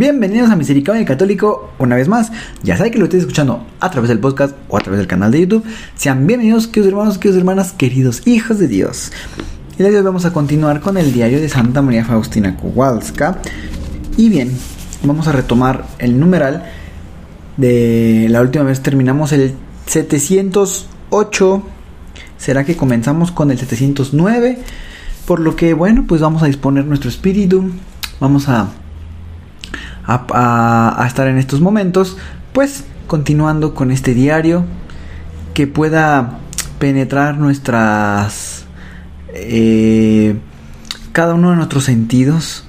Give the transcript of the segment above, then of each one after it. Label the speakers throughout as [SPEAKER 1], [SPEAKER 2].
[SPEAKER 1] Bienvenidos a Misericordia Católico una vez más. Ya saben que lo estoy escuchando a través del podcast o a través del canal de YouTube. Sean bienvenidos, queridos hermanos, queridos hermanas, queridos hijos de Dios. Y hoy vamos a continuar con el diario de Santa María Faustina Kowalska. Y bien, vamos a retomar el numeral de la última vez terminamos el 708. ¿Será que comenzamos con el 709? Por lo que, bueno, pues vamos a disponer nuestro espíritu. Vamos a a, estar en estos momentos, pues continuando con este diario que pueda penetrar nuestras eh, cada uno de nuestros sentidos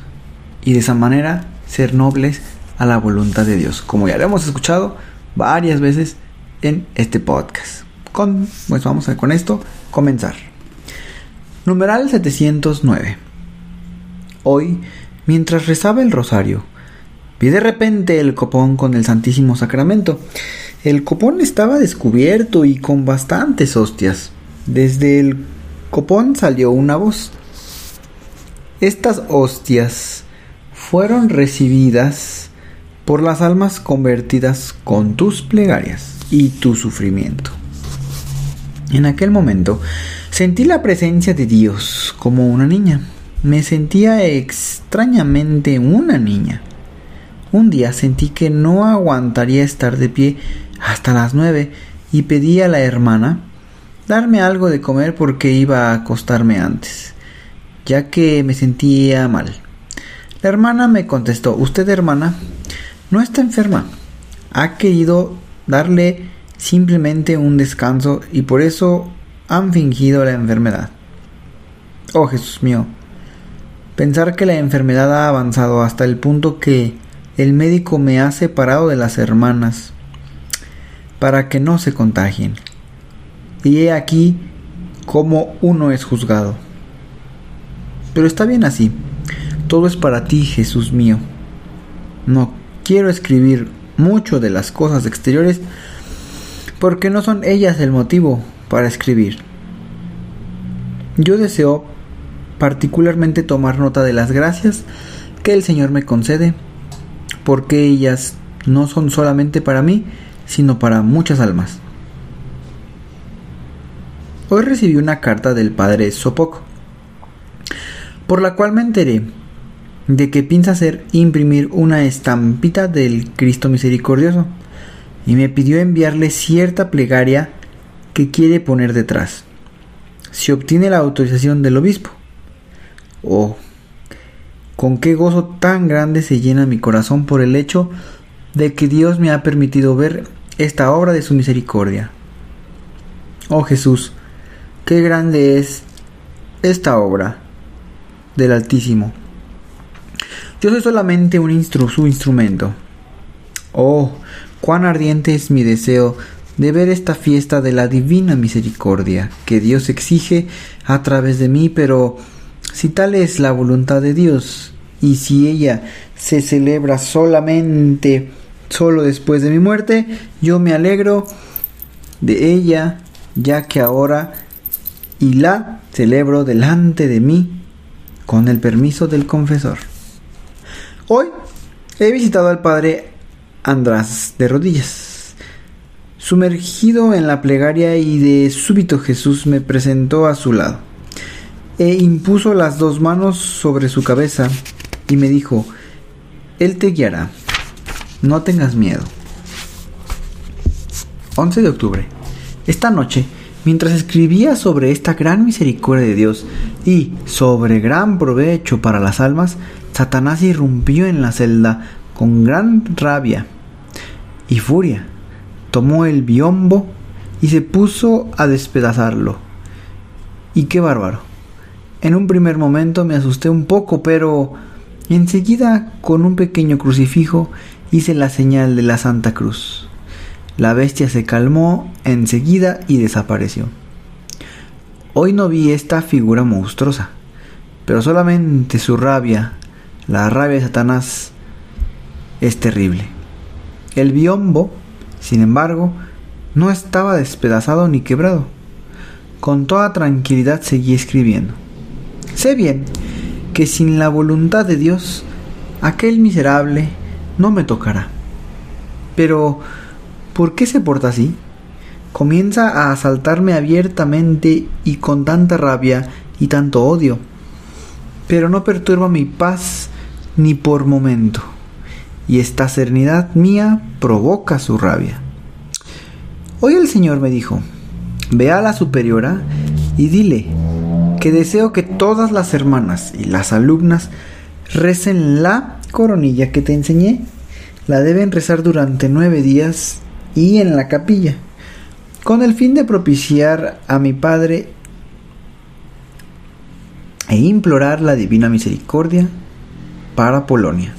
[SPEAKER 1] y de esa manera ser nobles a la voluntad de Dios, como ya lo hemos escuchado varias veces en este podcast. Con, pues vamos a con esto comenzar. Numeral 709. Hoy, mientras rezaba el rosario, Vi de repente el copón con el Santísimo Sacramento. El copón estaba descubierto y con bastantes hostias. Desde el copón salió una voz. Estas hostias fueron recibidas por las almas convertidas con tus plegarias y tu sufrimiento. En aquel momento sentí la presencia de Dios como una niña. Me sentía extrañamente una niña. Un día sentí que no aguantaría estar de pie hasta las nueve y pedí a la hermana darme algo de comer porque iba a acostarme antes, ya que me sentía mal. La hermana me contestó, usted hermana, no está enferma, ha querido darle simplemente un descanso y por eso han fingido la enfermedad. Oh Jesús mío, pensar que la enfermedad ha avanzado hasta el punto que el médico me ha separado de las hermanas para que no se contagien. Y he aquí cómo uno es juzgado. Pero está bien así. Todo es para ti, Jesús mío. No quiero escribir mucho de las cosas exteriores porque no son ellas el motivo para escribir. Yo deseo particularmente tomar nota de las gracias que el Señor me concede porque ellas no son solamente para mí, sino para muchas almas. Hoy recibí una carta del padre Sopoco, por la cual me enteré de que piensa hacer imprimir una estampita del Cristo Misericordioso y me pidió enviarle cierta plegaria que quiere poner detrás, si obtiene la autorización del obispo. Oh, con qué gozo tan grande se llena mi corazón por el hecho de que Dios me ha permitido ver esta obra de su misericordia. Oh Jesús, qué grande es esta obra del Altísimo. Yo soy solamente un su instrumento. Oh, cuán ardiente es mi deseo de ver esta fiesta de la divina misericordia que Dios exige a través de mí, pero si tal es la voluntad de Dios, y si ella se celebra solamente solo después de mi muerte, yo me alegro de ella, ya que ahora y la celebro delante de mí con el permiso del confesor. Hoy he visitado al padre András de rodillas. Sumergido en la plegaria y de súbito Jesús me presentó a su lado e impuso las dos manos sobre su cabeza y me dijo, Él te guiará, no tengas miedo. 11 de octubre. Esta noche, mientras escribía sobre esta gran misericordia de Dios y sobre gran provecho para las almas, Satanás irrumpió en la celda con gran rabia y furia. Tomó el biombo y se puso a despedazarlo. Y qué bárbaro. En un primer momento me asusté un poco, pero Enseguida, con un pequeño crucifijo, hice la señal de la Santa Cruz. La bestia se calmó enseguida y desapareció. Hoy no vi esta figura monstruosa, pero solamente su rabia, la rabia de Satanás, es terrible. El biombo, sin embargo, no estaba despedazado ni quebrado. Con toda tranquilidad seguí escribiendo. Sé bien que sin la voluntad de Dios, aquel miserable no me tocará. Pero, ¿por qué se porta así? Comienza a asaltarme abiertamente y con tanta rabia y tanto odio, pero no perturba mi paz ni por momento, y esta serenidad mía provoca su rabia. Hoy el Señor me dijo, ve a la superiora y dile que deseo que todas las hermanas y las alumnas recen la coronilla que te enseñé. La deben rezar durante nueve días y en la capilla, con el fin de propiciar a mi Padre e implorar la divina misericordia para Polonia.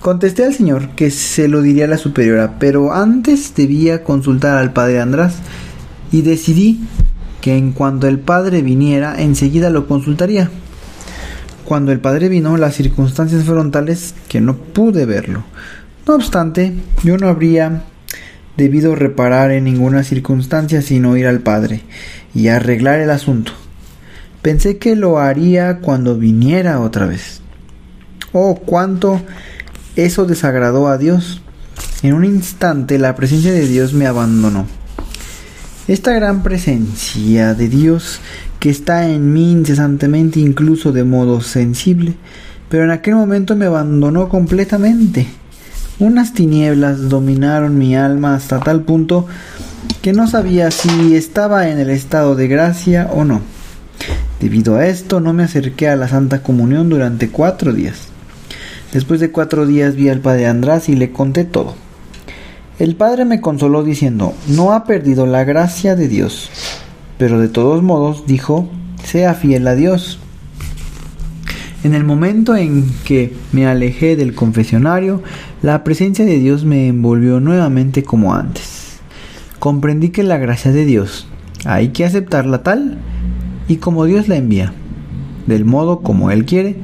[SPEAKER 1] Contesté al Señor que se lo diría a la superiora, pero antes debía consultar al Padre András y decidí que en cuanto el padre viniera, enseguida lo consultaría. Cuando el padre vino, las circunstancias fueron tales que no pude verlo. No obstante, yo no habría debido reparar en ninguna circunstancia sino ir al padre y arreglar el asunto. Pensé que lo haría cuando viniera otra vez. Oh, cuánto eso desagradó a Dios. En un instante la presencia de Dios me abandonó. Esta gran presencia de Dios que está en mí incesantemente, incluso de modo sensible, pero en aquel momento me abandonó completamente. Unas tinieblas dominaron mi alma hasta tal punto que no sabía si estaba en el estado de gracia o no. Debido a esto no me acerqué a la Santa Comunión durante cuatro días. Después de cuatro días vi al Padre András y le conté todo. El padre me consoló diciendo, no ha perdido la gracia de Dios, pero de todos modos dijo, sea fiel a Dios. En el momento en que me alejé del confesionario, la presencia de Dios me envolvió nuevamente como antes. Comprendí que la gracia de Dios hay que aceptarla tal y como Dios la envía, del modo como Él quiere,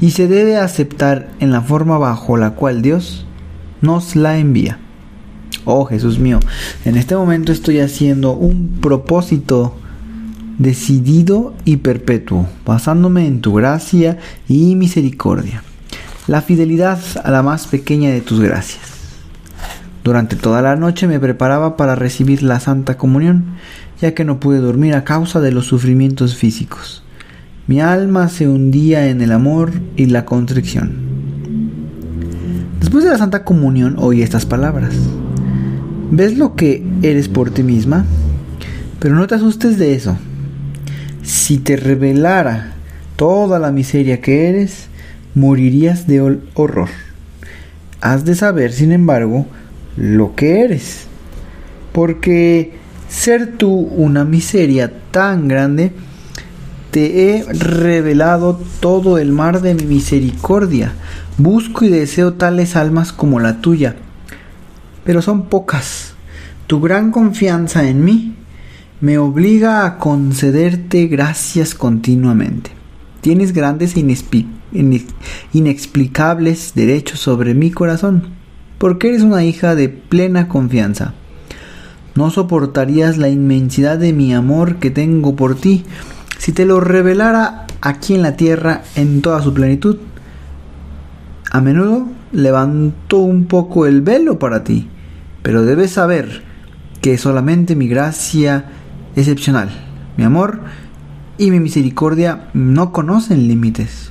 [SPEAKER 1] y se debe aceptar en la forma bajo la cual Dios nos la envía. Oh Jesús mío, en este momento estoy haciendo un propósito decidido y perpetuo, basándome en tu gracia y misericordia, la fidelidad a la más pequeña de tus gracias. Durante toda la noche me preparaba para recibir la Santa Comunión, ya que no pude dormir a causa de los sufrimientos físicos. Mi alma se hundía en el amor y la constricción. Después de la Santa Comunión oí estas palabras. ¿Ves lo que eres por ti misma? Pero no te asustes de eso. Si te revelara toda la miseria que eres, morirías de horror. Has de saber, sin embargo, lo que eres. Porque ser tú una miseria tan grande, te he revelado todo el mar de mi misericordia Busco y deseo tales almas como la tuya, pero son pocas. Tu gran confianza en mí me obliga a concederte gracias continuamente. Tienes grandes e inexplicables derechos sobre mi corazón, porque eres una hija de plena confianza. No soportarías la inmensidad de mi amor que tengo por ti si te lo revelara aquí en la tierra en toda su plenitud a menudo levanto un poco el velo para ti, pero debes saber que solamente mi gracia excepcional, mi amor y mi misericordia no conocen límites.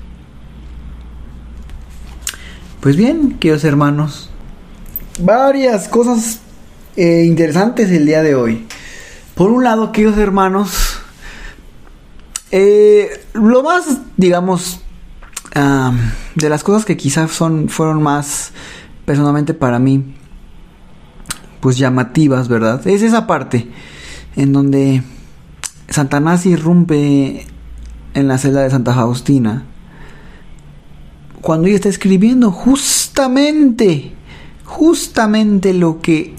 [SPEAKER 1] Pues bien, queridos hermanos, varias cosas eh, interesantes el día de hoy. Por un lado, queridos hermanos, eh, lo más, digamos, de las cosas que quizás son, fueron más personalmente para mí, pues llamativas, ¿verdad? Es esa parte en donde Satanás irrumpe en la celda de Santa Faustina cuando ella está escribiendo justamente, justamente lo que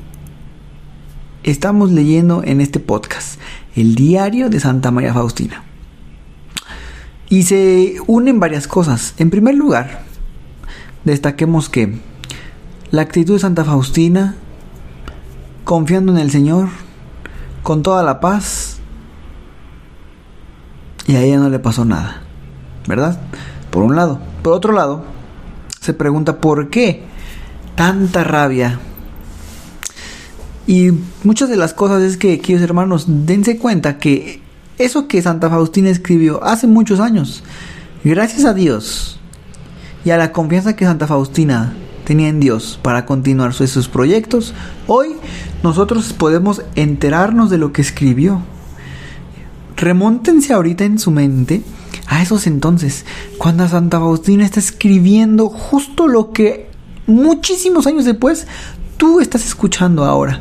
[SPEAKER 1] estamos leyendo en este podcast, el diario de Santa María Faustina. Y se unen varias cosas. En primer lugar, destaquemos que la actitud de Santa Faustina, confiando en el Señor, con toda la paz, y a ella no le pasó nada, ¿verdad? Por un lado. Por otro lado, se pregunta por qué tanta rabia. Y muchas de las cosas es que, queridos hermanos, dense cuenta que eso que Santa Faustina escribió hace muchos años, gracias a Dios y a la confianza que Santa Faustina tenía en Dios para continuar sus proyectos, hoy nosotros podemos enterarnos de lo que escribió. Remóntense ahorita en su mente a esos entonces, cuando Santa Faustina está escribiendo justo lo que muchísimos años después tú estás escuchando ahora.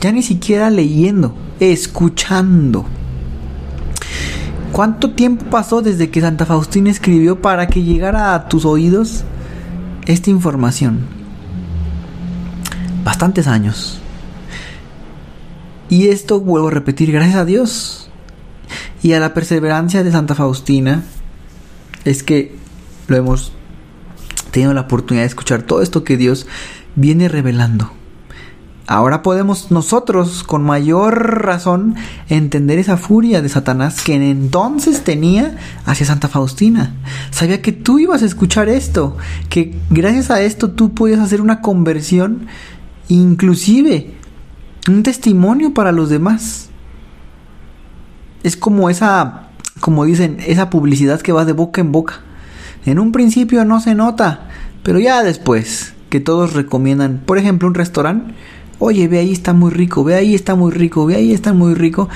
[SPEAKER 1] Ya ni siquiera leyendo, escuchando. ¿Cuánto tiempo pasó desde que Santa Faustina escribió para que llegara a tus oídos esta información? Bastantes años. Y esto vuelvo a repetir, gracias a Dios, y a la perseverancia de Santa Faustina es que lo hemos tenido la oportunidad de escuchar todo esto que Dios viene revelando. Ahora podemos nosotros con mayor razón entender esa furia de Satanás que en entonces tenía hacia Santa Faustina. Sabía que tú ibas a escuchar esto, que gracias a esto tú podías hacer una conversión, inclusive un testimonio para los demás es como esa, como dicen, esa publicidad que va de boca en boca. En un principio no se nota, pero ya después que todos recomiendan, por ejemplo, un restaurante, oye, ve ahí está muy rico, ve ahí está muy rico, ve ahí está muy rico.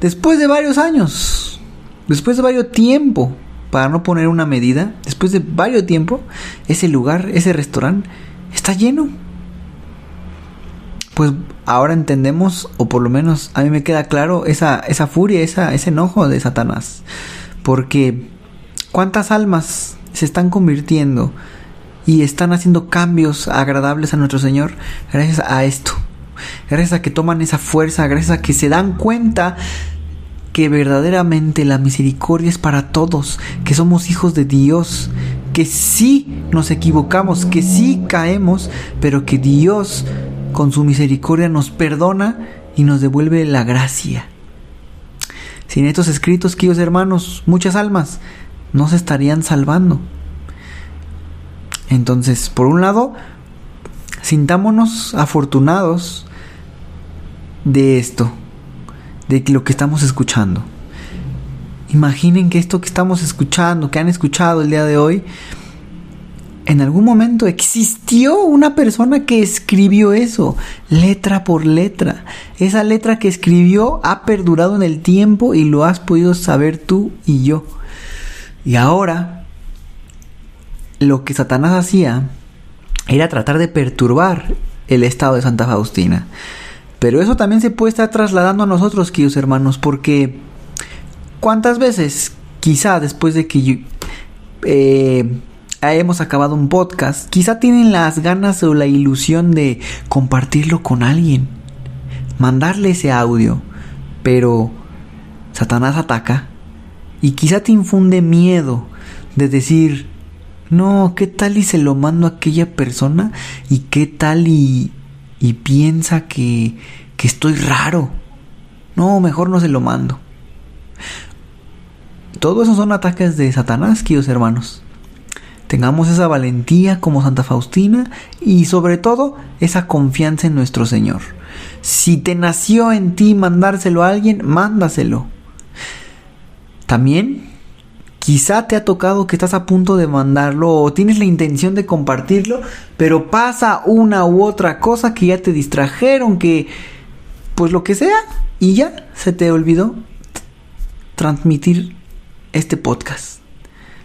[SPEAKER 1] Después de varios años, después de varios tiempo, para no poner una medida, después de varios tiempo, ese lugar, ese restaurante está lleno pues ahora entendemos, o por lo menos a mí me queda claro, esa, esa furia, esa, ese enojo de Satanás. Porque cuántas almas se están convirtiendo y están haciendo cambios agradables a nuestro Señor gracias a esto. Gracias a que toman esa fuerza, gracias a que se dan cuenta que verdaderamente la misericordia es para todos, que somos hijos de Dios, que sí nos equivocamos, que sí caemos, pero que Dios con su misericordia nos perdona y nos devuelve la gracia. Sin estos escritos, queridos hermanos, muchas almas no se estarían salvando. Entonces, por un lado, sintámonos afortunados de esto, de lo que estamos escuchando. Imaginen que esto que estamos escuchando, que han escuchado el día de hoy, en algún momento existió una persona que escribió eso, letra por letra. Esa letra que escribió ha perdurado en el tiempo y lo has podido saber tú y yo. Y ahora, lo que Satanás hacía era tratar de perturbar el estado de Santa Faustina. Pero eso también se puede estar trasladando a nosotros, queridos hermanos, porque ¿cuántas veces, quizá después de que yo, eh, hemos acabado un podcast, quizá tienen las ganas o la ilusión de compartirlo con alguien, mandarle ese audio, pero Satanás ataca y quizá te infunde miedo de decir, no, ¿qué tal y se lo mando a aquella persona? ¿Y qué tal y, y piensa que, que estoy raro? No, mejor no se lo mando. Todo eso son ataques de Satanás, queridos hermanos. Tengamos esa valentía como Santa Faustina y sobre todo esa confianza en nuestro Señor. Si te nació en ti mandárselo a alguien, mándaselo. También quizá te ha tocado que estás a punto de mandarlo o tienes la intención de compartirlo, pero pasa una u otra cosa que ya te distrajeron, que pues lo que sea, y ya se te olvidó transmitir este podcast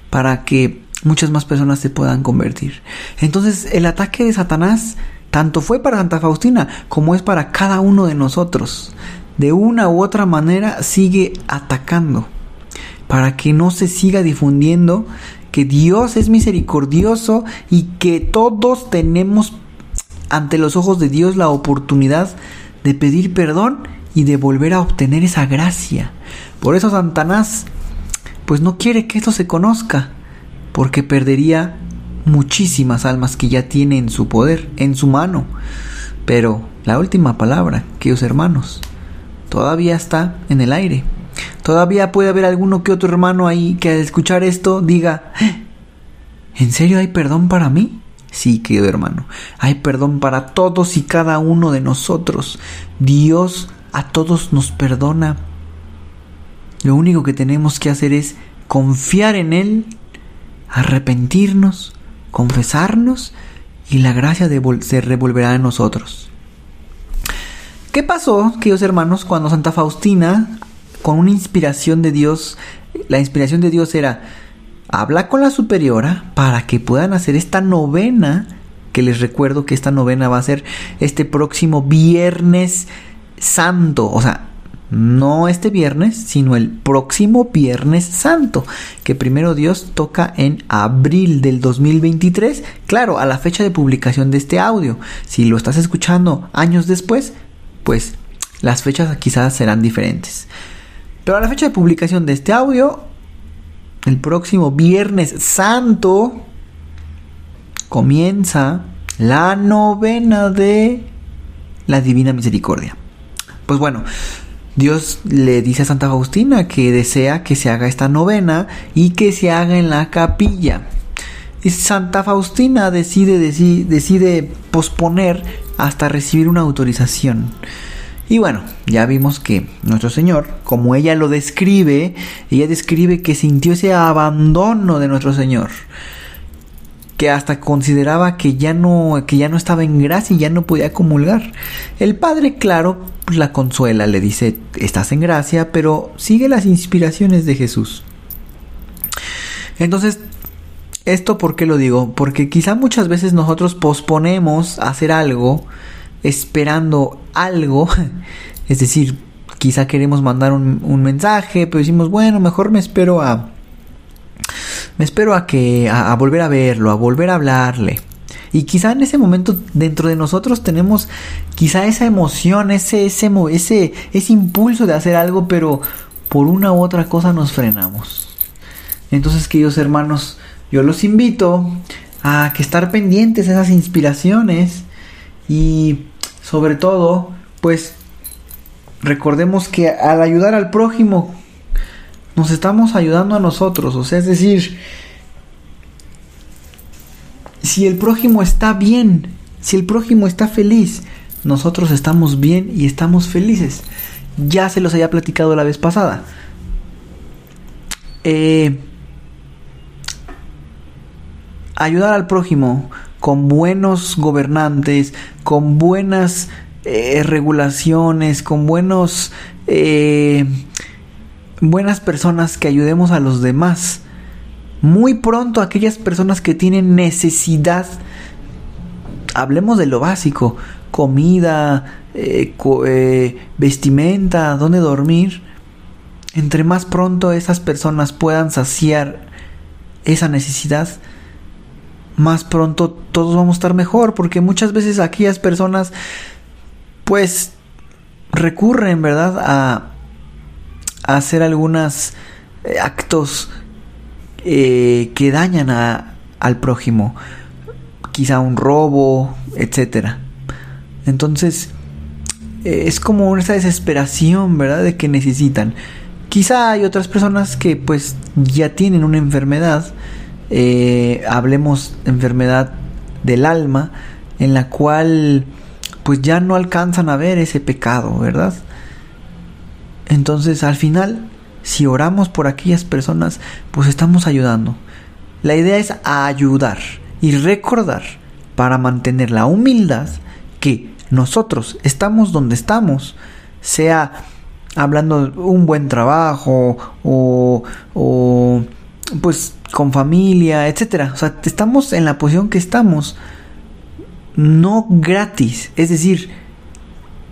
[SPEAKER 1] para que muchas más personas se puedan convertir. Entonces el ataque de Satanás tanto fue para Santa Faustina como es para cada uno de nosotros. De una u otra manera sigue atacando. Para que no se siga difundiendo que Dios es misericordioso y que todos tenemos ante los ojos de Dios la oportunidad de pedir perdón y de volver a obtener esa gracia. Por eso Santanás pues no quiere que esto se conozca, porque perdería muchísimas almas que ya tiene en su poder, en su mano. Pero la última palabra, queridos hermanos, todavía está en el aire. Todavía puede haber alguno que otro hermano ahí que al escuchar esto diga, ¿Eh? ¿en serio hay perdón para mí? Sí, querido hermano, hay perdón para todos y cada uno de nosotros. Dios a todos nos perdona. Lo único que tenemos que hacer es confiar en Él, arrepentirnos, confesarnos y la gracia se revolverá en nosotros. ¿Qué pasó, queridos hermanos, cuando Santa Faustina, con una inspiración de Dios, la inspiración de Dios era, habla con la superiora para que puedan hacer esta novena, que les recuerdo que esta novena va a ser este próximo viernes santo, o sea, no este viernes, sino el próximo Viernes Santo, que primero Dios toca en abril del 2023, claro, a la fecha de publicación de este audio. Si lo estás escuchando años después, pues las fechas quizás serán diferentes. Pero a la fecha de publicación de este audio, el próximo Viernes Santo, comienza la novena de la Divina Misericordia. Pues bueno, Dios le dice a Santa Faustina que desea que se haga esta novena y que se haga en la capilla. Y Santa Faustina decide, decide, posponer hasta recibir una autorización. Y bueno, ya vimos que nuestro Señor, como ella lo describe, ella describe que sintió ese abandono de nuestro Señor que hasta consideraba que ya no que ya no estaba en gracia y ya no podía comulgar. El padre, claro, la consuela, le dice, "Estás en gracia, pero sigue las inspiraciones de Jesús." Entonces, esto por qué lo digo? Porque quizá muchas veces nosotros posponemos hacer algo esperando algo, es decir, quizá queremos mandar un, mensaje, pero decimos, bueno, mejor me espero a me espero a que a, volver a verlo, a volver a hablarle. Y quizá en ese momento dentro de nosotros tenemos quizá esa emoción, ese, ese, ese, ese impulso de hacer algo, pero por una u otra cosa nos frenamos. Entonces, queridos hermanos, yo los invito a que estar pendientes de esas inspiraciones y sobre todo, pues recordemos que al ayudar al prójimo nos estamos ayudando a nosotros. O sea, es decir, si el prójimo está bien, si el prójimo está feliz, nosotros estamos bien y estamos felices. Ya se los había platicado la vez pasada. Eh, ayudar al prójimo con buenos gobernantes, con buenas eh, regulaciones, con buenos eh, buenas personas que ayudemos a los demás. Muy pronto aquellas personas que tienen necesidad, hablemos de lo básico, comida, eh, vestimenta, dónde dormir, entre más pronto esas personas puedan saciar esa necesidad, más pronto todos vamos a estar mejor, porque muchas veces aquellas personas pues recurren, ¿verdad?, a hacer algunos eh, actos eh, que dañan a, al prójimo, quizá un robo, etcétera. Entonces, eh, es como esa desesperación, ¿verdad?, de que necesitan. Quizá hay otras personas que pues ya tienen una enfermedad, hablemos enfermedad del alma, en la cual pues ya no alcanzan a ver ese pecado, ¿verdad? Entonces al final, si oramos por aquellas personas, pues estamos ayudando. La idea es ayudar y recordar para mantener la humildad que nosotros estamos donde estamos, sea hablando un buen trabajo o pues con familia, etcétera. O sea, estamos en la posición que estamos, no gratis. Es decir,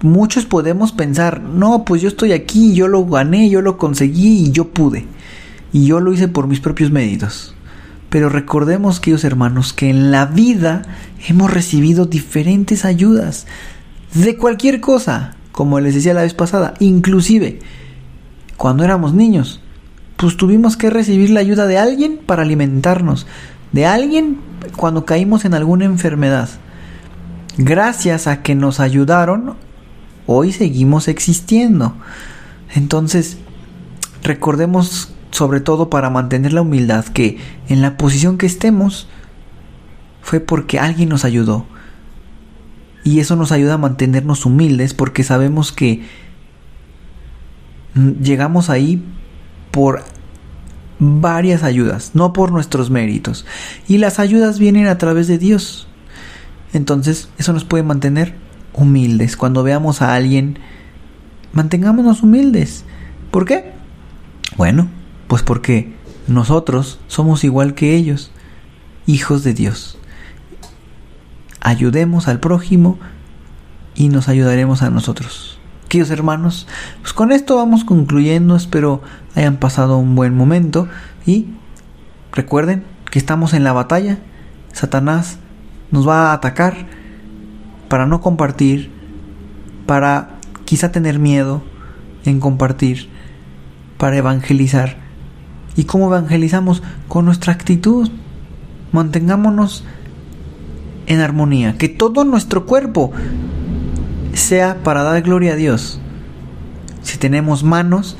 [SPEAKER 1] muchos podemos pensar, no, pues yo estoy aquí, yo lo gané, yo lo conseguí y yo pude. y yo lo hice por mis propios méritos. Pero recordemos, queridos hermanos, que en la vida hemos recibido diferentes ayudas de cualquier cosa, como les decía la vez pasada, inclusive cuando éramos niños, pues tuvimos que recibir la ayuda de alguien para alimentarnos, de alguien cuando caímos en alguna enfermedad. Gracias a que nos ayudaron, hoy seguimos existiendo. Entonces, recordemos sobre todo para mantener la humildad, que en la posición que estemos fue porque alguien nos ayudó. Y eso nos ayuda a mantenernos humildes porque sabemos que llegamos ahí por varias ayudas, no por nuestros méritos. Y las ayudas vienen a través de Dios. Entonces, eso nos puede mantener humildes. Cuando veamos a alguien, mantengámonos humildes. ¿Por qué? Bueno, pues porque nosotros somos igual que ellos, hijos de Dios. Ayudemos al prójimo y nos ayudaremos a nosotros. Queridos hermanos, pues con esto vamos concluyendo. Espero hayan pasado un buen momento y recuerden que estamos en la batalla. Satanás nos va a atacar para no compartir, para quizá tener miedo en compartir, para evangelizar. ¿Y cómo evangelizamos? Con nuestra actitud. Mantengámonos en armonía. Que todo nuestro cuerpo sea para dar gloria a Dios. Si tenemos manos,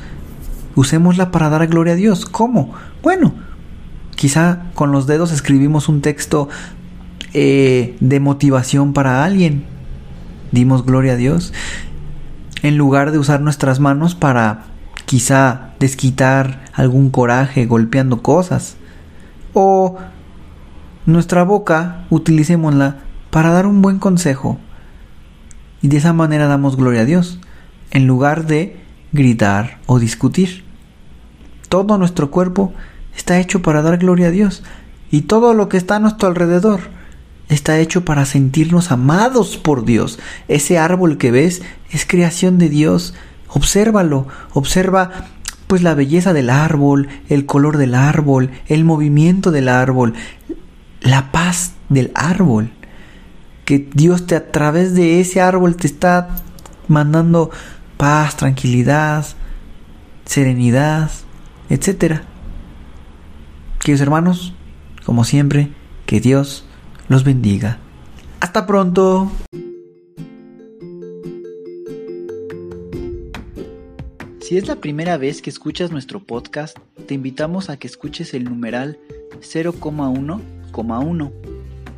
[SPEAKER 1] usémosla para dar gloria a Dios. ¿Cómo? Bueno, quizá con los dedos escribimos un texto eh, de motivación para alguien. Dimos gloria a Dios. En lugar de usar nuestras manos para quizá desquitar algún coraje golpeando cosas. O nuestra boca utilicémosla para dar un buen consejo. Y de esa manera damos gloria a Dios, en lugar de gritar o discutir. Todo nuestro cuerpo está hecho para dar gloria a Dios. Y todo lo que está a nuestro alrededor está hecho para sentirnos amados por Dios. Ese árbol que ves es creación de Dios Obsérvalo, observa pues la belleza del árbol, el color del árbol, el movimiento del árbol, la paz del árbol. Que Dios te a través de ese árbol te está mandando paz, tranquilidad, serenidad, etcétera. Queridos hermanos, como siempre, que Dios los bendiga. Hasta pronto. Si es la primera vez que escuchas nuestro podcast, te invitamos a que escuches el numeral 0,1,1,